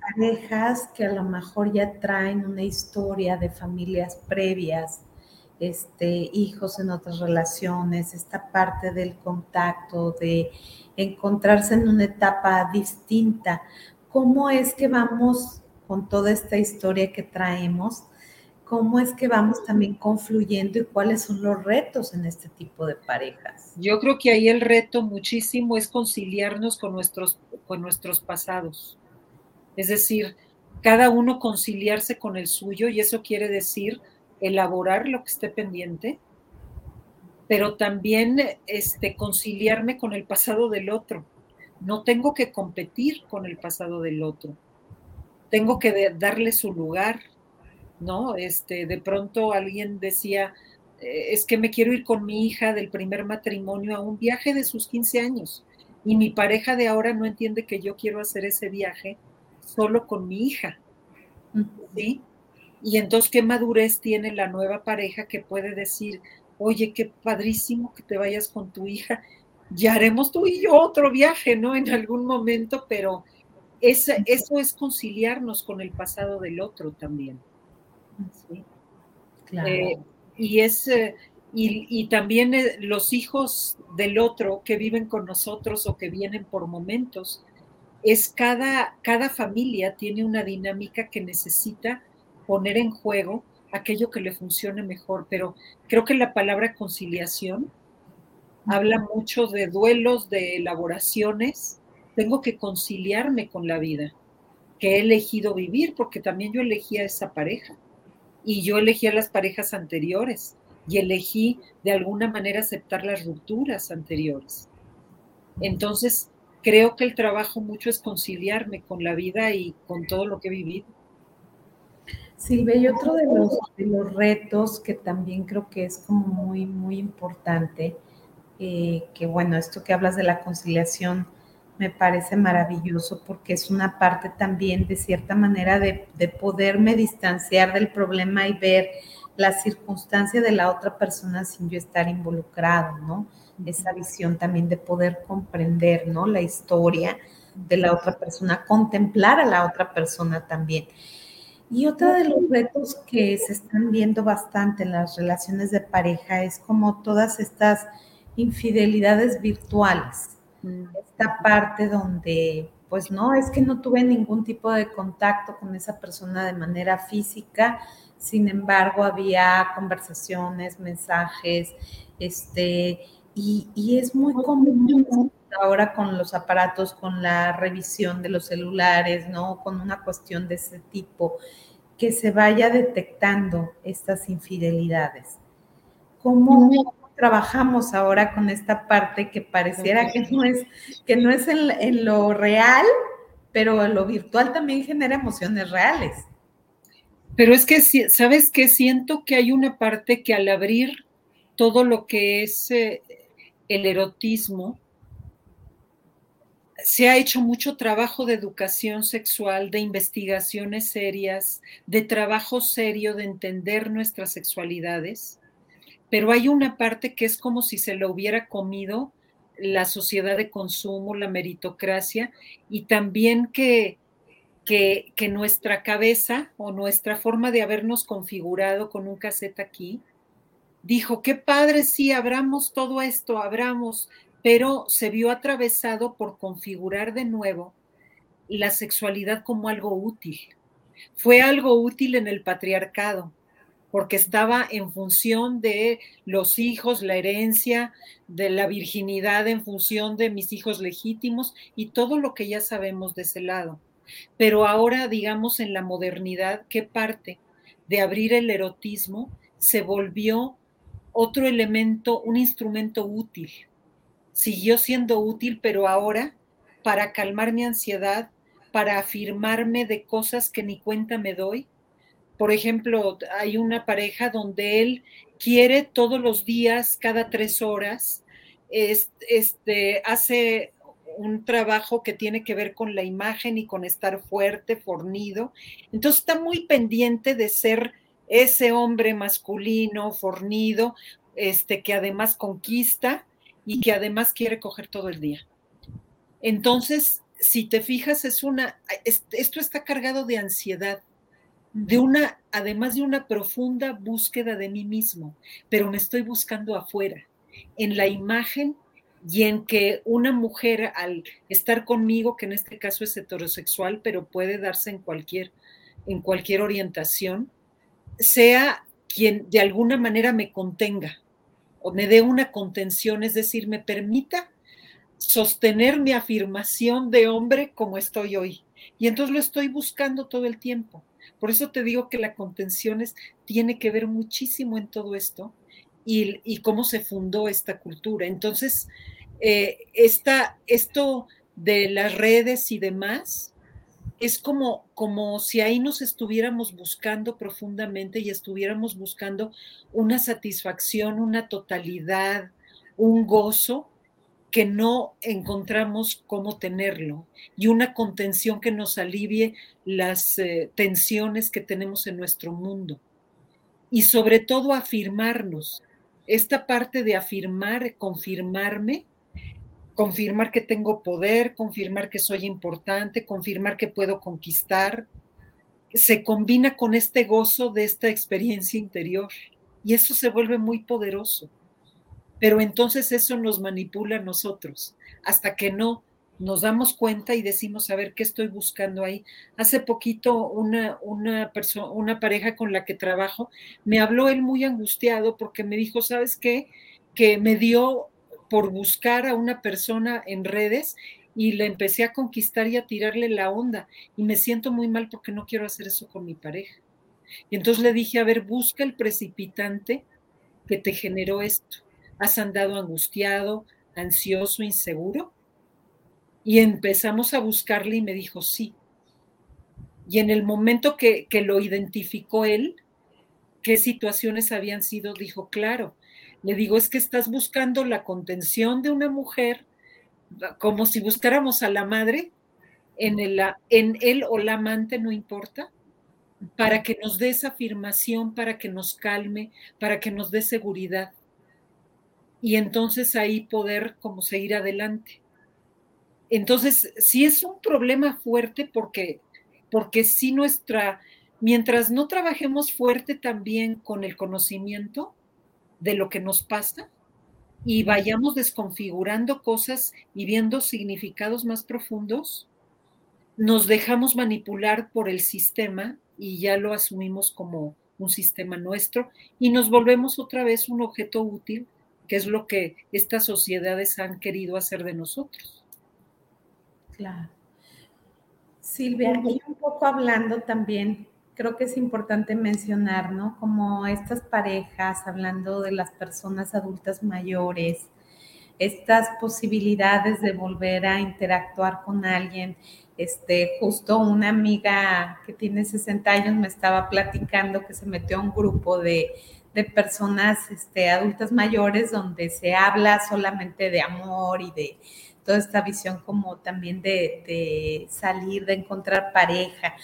parejas que a lo mejor ya traen una historia de familias previas, este, hijos en otras relaciones, esta parte del contacto, de encontrarse en una etapa distinta, ¿cómo es que vamos con toda esta historia que traemos cómo es que vamos también confluyendo y cuáles son los retos en este tipo de parejas. Yo creo que ahí el reto muchísimo es conciliarnos con nuestros, con nuestros pasados. Es decir, cada uno conciliarse con el suyo y eso quiere decir elaborar lo que esté pendiente pero también este, conciliarme con el pasado del otro. No tengo que competir con el pasado del otro. Tengo que darle su lugar, ¿no? Este, de pronto alguien decía, eh, es que me quiero ir con mi hija del primer matrimonio a un viaje de sus 15 años y mi pareja de ahora no entiende que yo quiero hacer ese viaje solo con mi hija. ¿Sí? Y entonces, ¿qué madurez tiene la nueva pareja que puede decir, oye, qué padrísimo que te vayas con tu hija? Ya haremos tú y yo otro viaje, ¿no? En algún momento, pero eso es conciliarnos con el pasado del otro también. ¿Sí? Claro. Eh, y es, eh, y, también eh, los hijos del otro que viven con nosotros o que vienen por momentos, es cada, cada familia tiene una dinámica que necesita poner en juego aquello que le funcione mejor, pero creo que la palabra conciliación habla mucho de duelos, de elaboraciones. Tengo que conciliarme con la vida que he elegido vivir, porque también yo elegí a esa pareja y yo elegí a las parejas anteriores y elegí de alguna manera aceptar las rupturas anteriores. Entonces, creo que el trabajo mucho es conciliarme con la vida y con todo lo que he vivido. Silvia, y otro de los, de los retos que también creo que es como muy, muy importante, eh, que bueno, esto que hablas de la conciliación me parece maravilloso porque es una parte también de cierta manera de, de poderme distanciar del problema y ver la circunstancia de la otra persona sin yo estar involucrado, ¿no? Esa visión también de poder comprender, ¿no? La historia de la otra persona, contemplar a la otra persona también. Y otro de los retos que se están viendo bastante en las relaciones de pareja es como todas estas infidelidades virtuales. Mm. Esta parte donde, pues no, es que no tuve ningún tipo de contacto con esa persona de manera física, sin embargo había conversaciones, mensajes, este, y, y es muy común ahora con los aparatos, con la revisión de los celulares, ¿no? Con una cuestión de ese tipo, que se vaya detectando estas infidelidades. ¿Cómo trabajamos ahora con esta parte que pareciera que no es, que no es en, en lo real, pero lo virtual también genera emociones reales? Pero es que, ¿sabes qué? Siento que hay una parte que al abrir todo lo que es eh, el erotismo, se ha hecho mucho trabajo de educación sexual, de investigaciones serias, de trabajo serio de entender nuestras sexualidades, pero hay una parte que es como si se lo hubiera comido la sociedad de consumo, la meritocracia, y también que, que, nuestra cabeza o nuestra forma de habernos configurado con un cassette aquí, dijo, qué padre, sí, abramos todo esto, abramos, pero se vio atravesado por configurar de nuevo la sexualidad como algo útil. Fue algo útil en el patriarcado, porque estaba en función de los hijos, la herencia, de la virginidad en función de mis hijos legítimos y todo lo que ya sabemos de ese lado. Pero ahora, digamos, en la modernidad, ¿qué parte de abrir el erotismo se volvió otro elemento, un instrumento útil? siguió siendo útil, pero ahora para calmar mi ansiedad, para afirmarme de cosas que ni cuenta me doy. Por ejemplo, hay una pareja donde él quiere todos los días, cada tres horas, este, hace un trabajo que tiene que ver con la imagen y con estar fuerte, fornido. Entonces está muy pendiente de ser ese hombre masculino, fornido, este, que además conquista y que además quiere coger todo el día. Entonces, si te fijas, es una, esto está cargado de ansiedad, de una, además de una profunda búsqueda de mí mismo, pero me estoy buscando afuera, en la imagen y en que una mujer al estar conmigo, que en este caso es heterosexual, pero puede darse en cualquier, en cualquier orientación, sea quien de alguna manera me contenga, o me dé una contención, es decir, me permita sostener mi afirmación de hombre como estoy hoy. Y entonces lo estoy buscando todo el tiempo. Por eso te digo que la contención es, tiene que ver muchísimo en todo esto y, cómo se fundó esta cultura. Entonces, eh, esto de las redes y demás es como, como si ahí nos estuviéramos buscando profundamente y estuviéramos buscando una satisfacción, una totalidad, un gozo que no encontramos cómo tenerlo y una contención que nos alivie las eh, tensiones que tenemos en nuestro mundo. Y sobre todo afirmarnos, esta parte de afirmar, confirmarme, confirmar que tengo poder, confirmar que soy importante, confirmar que puedo conquistar, se combina con este gozo de esta experiencia interior y eso se vuelve muy poderoso. Pero entonces eso nos manipula a nosotros, hasta que no nos damos cuenta y decimos, a ver, ¿qué estoy buscando ahí? Hace poquito una, una, una pareja con la que trabajo me habló él muy angustiado porque me dijo, ¿sabes qué? Que me dio por buscar a una persona en redes y le empecé a conquistar y a tirarle la onda y me siento muy mal porque no quiero hacer eso con mi pareja. Y entonces le dije, a ver, busca el precipitante que te generó esto ¿Has andado angustiado, ansioso, inseguro? Y empezamos a buscarle y me dijo sí. Y en el momento que, que lo identificó él, qué situaciones habían sido, dijo, claro. Le digo, es que estás buscando la contención de una mujer, como si buscáramos a la madre en, el, en él o la amante, no importa, para que nos dé esa afirmación, para que nos calme, para que nos dé seguridad y entonces ahí poder como seguir adelante. Entonces, sí es un problema fuerte porque, porque sí nuestra, mientras no trabajemos fuerte también con el conocimiento de lo que nos pasa y vayamos desconfigurando cosas y viendo significados más profundos, nos dejamos manipular por el sistema y ya lo asumimos como un sistema nuestro y nos volvemos otra vez un objeto útil que es lo que estas sociedades han querido hacer de nosotros. Claro. Silvia, y un poco hablando también, creo que es importante mencionar, ¿no? Como estas parejas, hablando de las personas adultas mayores, estas posibilidades de volver a interactuar con alguien. Este, justo una amiga que tiene 60 años me estaba platicando que se metió a un grupo de de personas este, adultas mayores donde se habla solamente de amor y de toda esta visión como también de, salir, de encontrar pareja.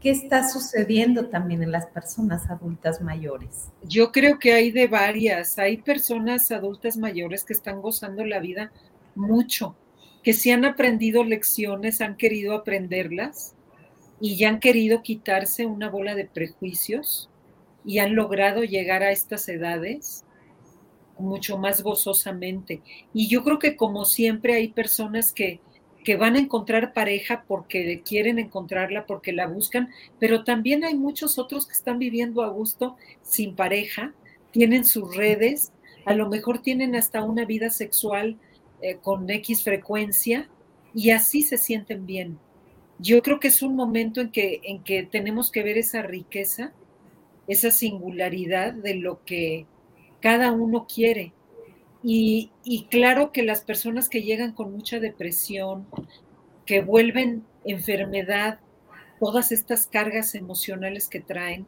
¿Qué está sucediendo también en las personas adultas mayores? Yo creo que hay de varias. Hay personas adultas mayores que están gozando la vida mucho, que si han aprendido lecciones, han querido aprenderlas y ya han querido quitarse una bola de prejuicios y han logrado llegar a estas edades mucho más gozosamente. Y yo creo que como siempre hay personas que, que van a encontrar pareja porque quieren encontrarla, porque la buscan, pero también hay muchos otros que están viviendo a gusto sin pareja, tienen sus redes, a lo mejor tienen hasta una vida sexual eh, con X frecuencia y así se sienten bien. Yo creo que es un momento en que, en que tenemos que ver esa riqueza esa singularidad de lo que cada uno quiere. Y, claro que las personas que llegan con mucha depresión, que vuelven enfermedad, todas estas cargas emocionales que traen,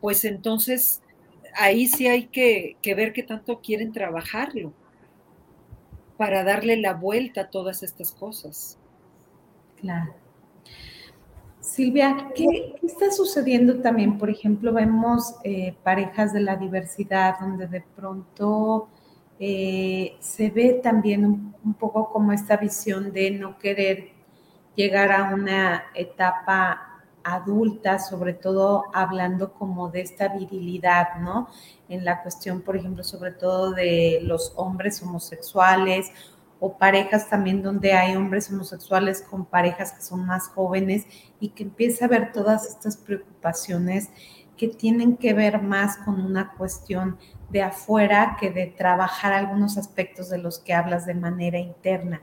pues entonces ahí sí hay que, que ver qué tanto quieren trabajarlo para darle la vuelta a todas estas cosas. Claro. Silvia, ¿qué, está sucediendo también? Por ejemplo, vemos eh, parejas de la diversidad donde de pronto eh, se ve también un, poco como esta visión de no querer llegar a una etapa adulta, sobre todo hablando como de esta virilidad, ¿no? En la cuestión, por ejemplo, sobre todo de los hombres homosexuales o parejas también donde hay hombres homosexuales con parejas que son más jóvenes y que empieza a ver todas estas preocupaciones que tienen que ver más con una cuestión de afuera que de trabajar algunos aspectos de los que hablas de manera interna.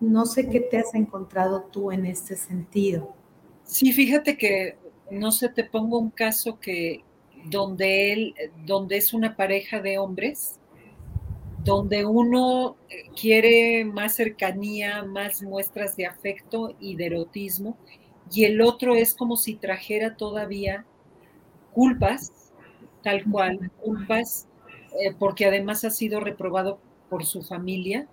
No sé qué te has encontrado tú en este sentido. Sí, fíjate que, no sé, te pongo un caso que, donde él, donde es una pareja de hombres, donde uno quiere más cercanía, más muestras de afecto y de erotismo, y el otro es como si trajera todavía culpas, tal cual, culpas, eh, porque además ha sido reprobado por su familia,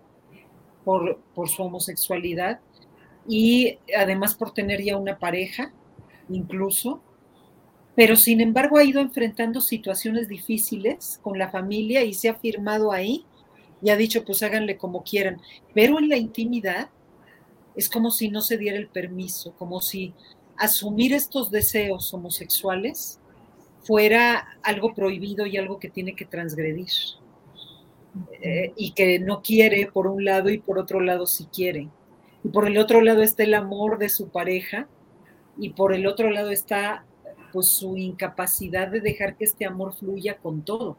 por, por su homosexualidad, y además por tener ya una pareja, incluso, pero sin embargo ha ido enfrentando situaciones difíciles con la familia y se ha firmado ahí y ha dicho, pues háganle como quieran, pero en la intimidad es como si no se diera el permiso, como si asumir estos deseos homosexuales fuera algo prohibido y algo que tiene que transgredir. Eh, y que no quiere por un lado y por otro lado sí quiere. Y por el otro lado está el amor de su pareja y por el otro lado está pues su incapacidad de dejar que este amor fluya con todo.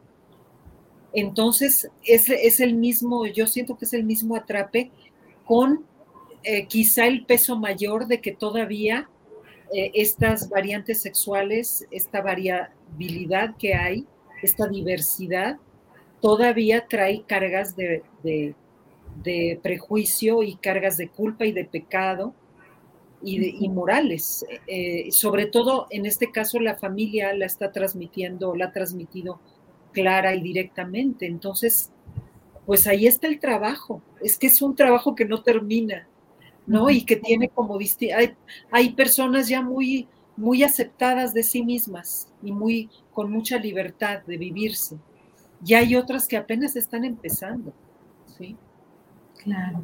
Entonces es, es el mismo, yo siento que es el mismo atrape con eh, quizá el peso mayor de que todavía eh, estas variantes sexuales, esta variabilidad que hay, esta diversidad, todavía trae cargas de, prejuicio y cargas de culpa y de pecado y, morales. Eh, sobre todo en este caso la familia la está transmitiendo, la ha transmitido clara y directamente. Entonces, pues ahí está el trabajo. Es que es un trabajo que no termina, ¿no? Y que tiene como hay, hay personas ya muy, muy aceptadas de sí mismas y muy con mucha libertad de vivirse. Y hay otras que apenas están empezando, ¿sí? Claro.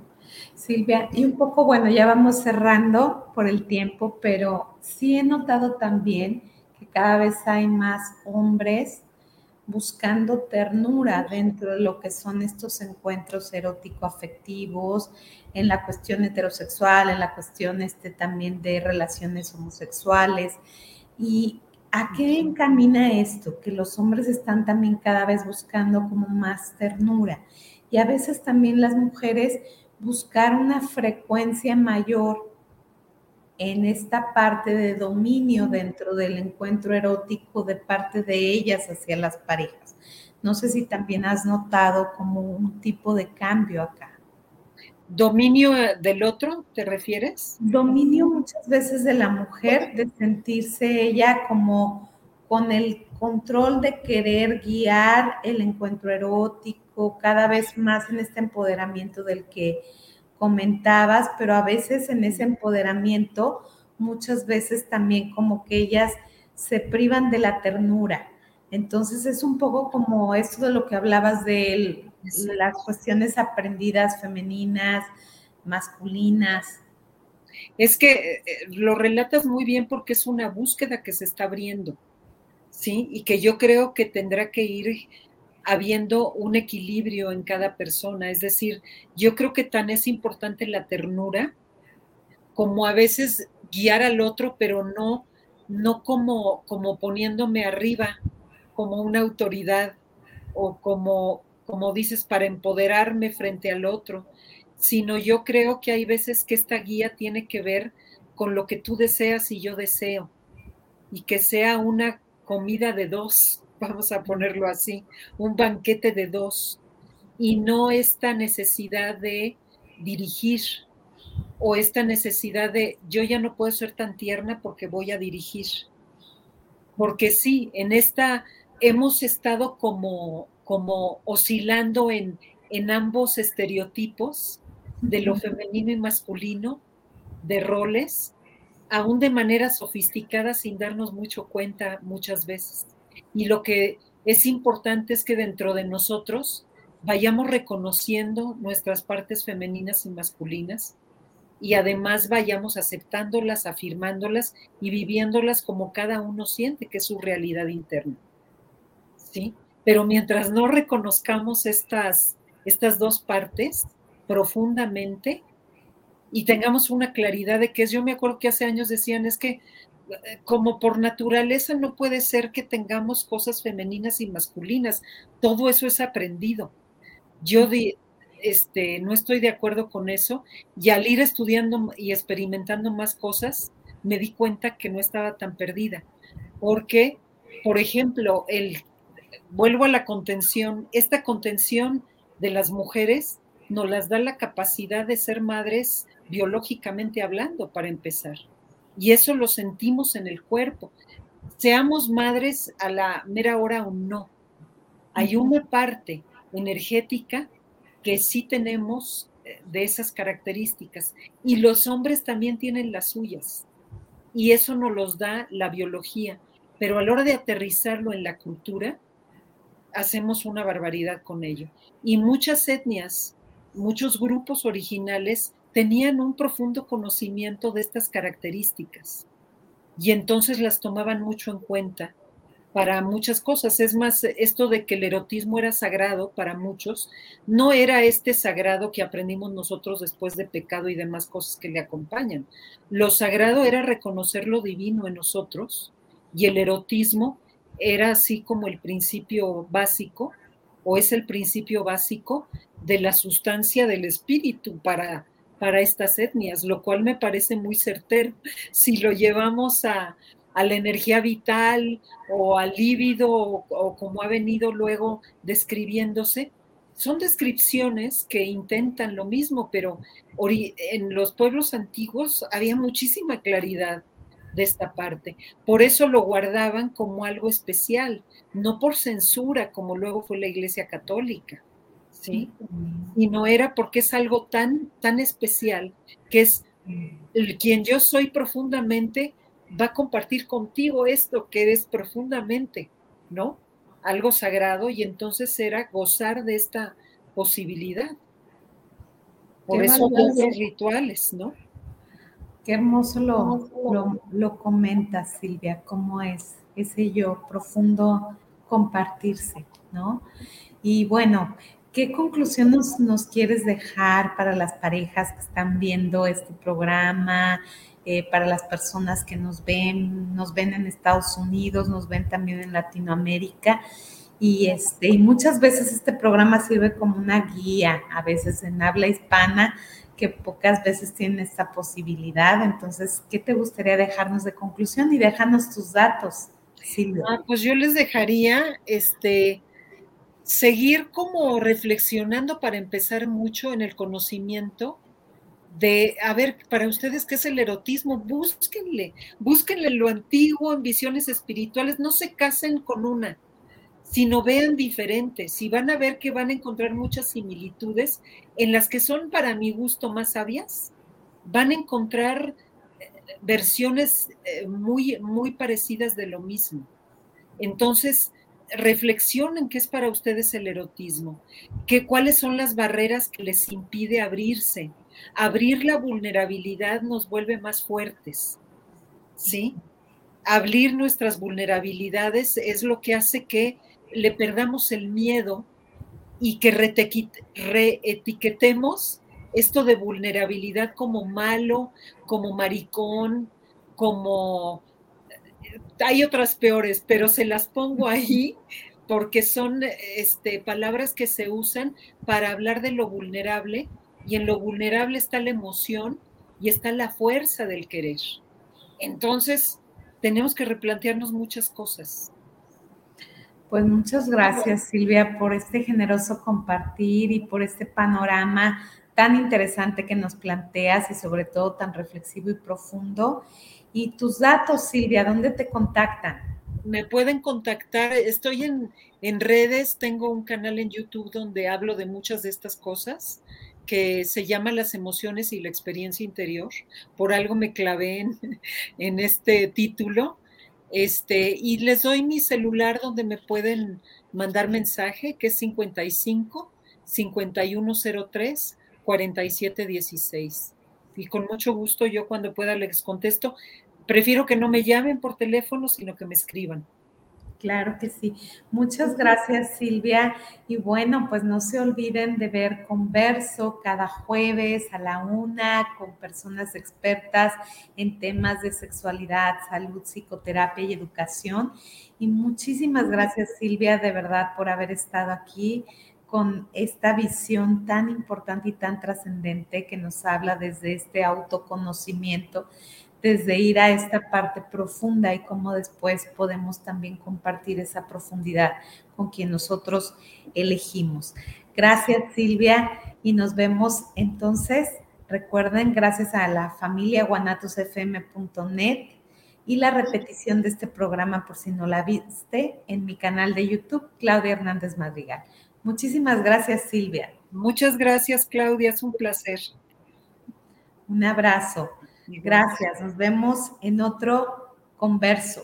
Silvia, y un poco, bueno, ya vamos cerrando por el tiempo, pero sí he notado también que cada vez hay más hombres buscando ternura dentro de lo que son estos encuentros erótico-afectivos, en la cuestión heterosexual, en la cuestión este, también de relaciones homosexuales. ¿Y a qué encamina esto? Que los hombres están también cada vez buscando como más ternura. Y a veces también las mujeres buscar una frecuencia mayor en esta parte de dominio dentro del encuentro erótico de parte de ellas hacia las parejas. No sé si también has notado como un tipo de cambio acá. ¿Dominio del otro, te refieres? Dominio muchas veces de la mujer, de sentirse ella como con el control de querer guiar el encuentro erótico, cada vez más en este empoderamiento del que comentabas, pero a veces en ese empoderamiento, muchas veces también como que ellas se privan de la ternura. Entonces es un poco como esto de lo que hablabas de las cuestiones aprendidas femeninas, masculinas. Es que eh, lo relatas muy bien porque es una búsqueda que se está abriendo, ¿sí? Y que yo creo que tendrá que ir habiendo un equilibrio en cada persona. Es decir, yo creo que tan es importante la ternura como a veces guiar al otro, pero no, no como, como poniéndome arriba, como una autoridad o como, como dices, para empoderarme frente al otro, sino yo creo que hay veces que esta guía tiene que ver con lo que tú deseas y yo deseo, y que sea una comida de dos, vamos a ponerlo así, un banquete de dos, y no esta necesidad de dirigir o esta necesidad de yo ya no puedo ser tan tierna porque voy a dirigir. Porque sí, en esta hemos estado como, como oscilando en, en ambos estereotipos de lo femenino y masculino, de roles, aún de manera sofisticada sin darnos mucho cuenta muchas veces. Y lo que es importante es que dentro de nosotros vayamos reconociendo nuestras partes femeninas y masculinas y además vayamos aceptándolas, afirmándolas y viviéndolas como cada uno siente que es su realidad interna. ¿Sí? Pero mientras no reconozcamos estas, estas dos partes profundamente y tengamos una claridad de que es, yo me acuerdo que hace años decían, es que como por naturaleza no puede ser que tengamos cosas femeninas y masculinas. Todo eso es aprendido. Yo este, no estoy de acuerdo con eso y al ir estudiando y experimentando más cosas, me di cuenta que no estaba tan perdida, porque por ejemplo, el, vuelvo a la contención, esta contención de las mujeres nos las da la capacidad de ser madres biológicamente hablando, para empezar. Y eso lo sentimos en el cuerpo. Seamos madres a la mera hora o no. Hay una parte energética que sí tenemos eh, de esas características. Y los hombres también tienen las suyas. Y eso nos los da la biología. Pero a la hora de aterrizarlo en la cultura, hacemos una barbaridad con ello. Y muchas etnias, muchos grupos originales tenían un profundo conocimiento de estas características y entonces las tomaban mucho en cuenta para muchas cosas. Es más, esto de que el erotismo era sagrado para muchos, no era este sagrado que aprendimos nosotros después de pecado y demás cosas que le acompañan. Lo sagrado era reconocer lo divino en nosotros y el erotismo era así como el principio básico o es el principio básico de la sustancia del espíritu para, para estas etnias, lo cual me parece muy certero. Si lo llevamos a, la energía vital o al líbido o, como ha venido luego describiéndose, son descripciones que intentan lo mismo, pero en los pueblos antiguos había muchísima claridad de esta parte. Por eso lo guardaban como algo especial, no por censura como luego fue la Iglesia Católica, ¿sí? Y no era porque es algo tan, tan especial que es el, quien yo soy profundamente va a compartir contigo esto que eres profundamente, ¿no? Algo sagrado y entonces era gozar de esta posibilidad. Por eso los rituales, ¿no? Qué hermoso lo, lo, lo comentas, Silvia, cómo es ese yo profundo compartirse, ¿no? Y bueno, ¿qué conclusión nos, quieres dejar para las parejas que están viendo este programa, eh, para las personas que nos ven, nos ven en Estados Unidos, nos ven también en Latinoamérica. Y, este, y muchas veces este programa sirve como una guía, a veces en habla hispana, que pocas veces tienen esta posibilidad. Entonces, ¿qué te gustaría dejarnos de conclusión y déjanos tus datos, Silvia? Ah, pues yo les dejaría este seguir como reflexionando para empezar mucho en el conocimiento de, a ver, para ustedes, ¿qué es el erotismo? Búsquenle, búsquenle lo antiguo en visiones espirituales, no se casen con una, sino vean diferentes y van a ver que van a encontrar muchas similitudes en las que son para mi gusto más sabias, van a encontrar eh, versiones eh, muy, muy parecidas de lo mismo. Entonces, reflexionen qué es para ustedes el erotismo, que, cuáles son las barreras que les impide abrirse, Abrir la vulnerabilidad nos vuelve más fuertes, ¿sí? Abrir nuestras vulnerabilidades es lo que hace que le perdamos el miedo y que reetiquetemos esto de vulnerabilidad como malo, como maricón, como... Hay otras peores, pero se las pongo ahí porque son este, palabras que se usan para hablar de lo vulnerable y en lo vulnerable está la emoción y está la fuerza del querer. Entonces, tenemos que replantearnos muchas cosas. Pues muchas gracias, Silvia, por este generoso compartir y por este panorama tan interesante que nos planteas y sobre todo tan reflexivo y profundo. Y tus datos, Silvia, ¿dónde te contactan? Me pueden contactar, estoy en, en redes, tengo un canal en YouTube donde hablo de muchas de estas cosas que se llama Las emociones y la experiencia interior. Por algo me clavé en, este título. Este, y les doy mi celular donde me pueden mandar mensaje, que es 55 5103 4716. Y con mucho gusto yo cuando pueda les contesto. Prefiero que no me llamen por teléfono, sino que me escriban. Claro que sí. Muchas gracias, Silvia. Y bueno, pues no se olviden de ver Converso cada jueves a la una con personas expertas en temas de sexualidad, salud, psicoterapia y educación. Y muchísimas gracias, Silvia, de verdad, por haber estado aquí con esta visión tan importante y tan trascendente que nos habla desde este autoconocimiento desde ir a esta parte profunda y cómo después podemos también compartir esa profundidad con quien nosotros elegimos. Gracias Silvia y nos vemos entonces, recuerden, gracias a la familia guanatosfm.net y la repetición de este programa por si no la viste en mi canal de YouTube, Claudia Hernández Madrigal. Muchísimas gracias Silvia. Muchas gracias Claudia, es un placer. Un abrazo. Gracias. Nos vemos en otro converso.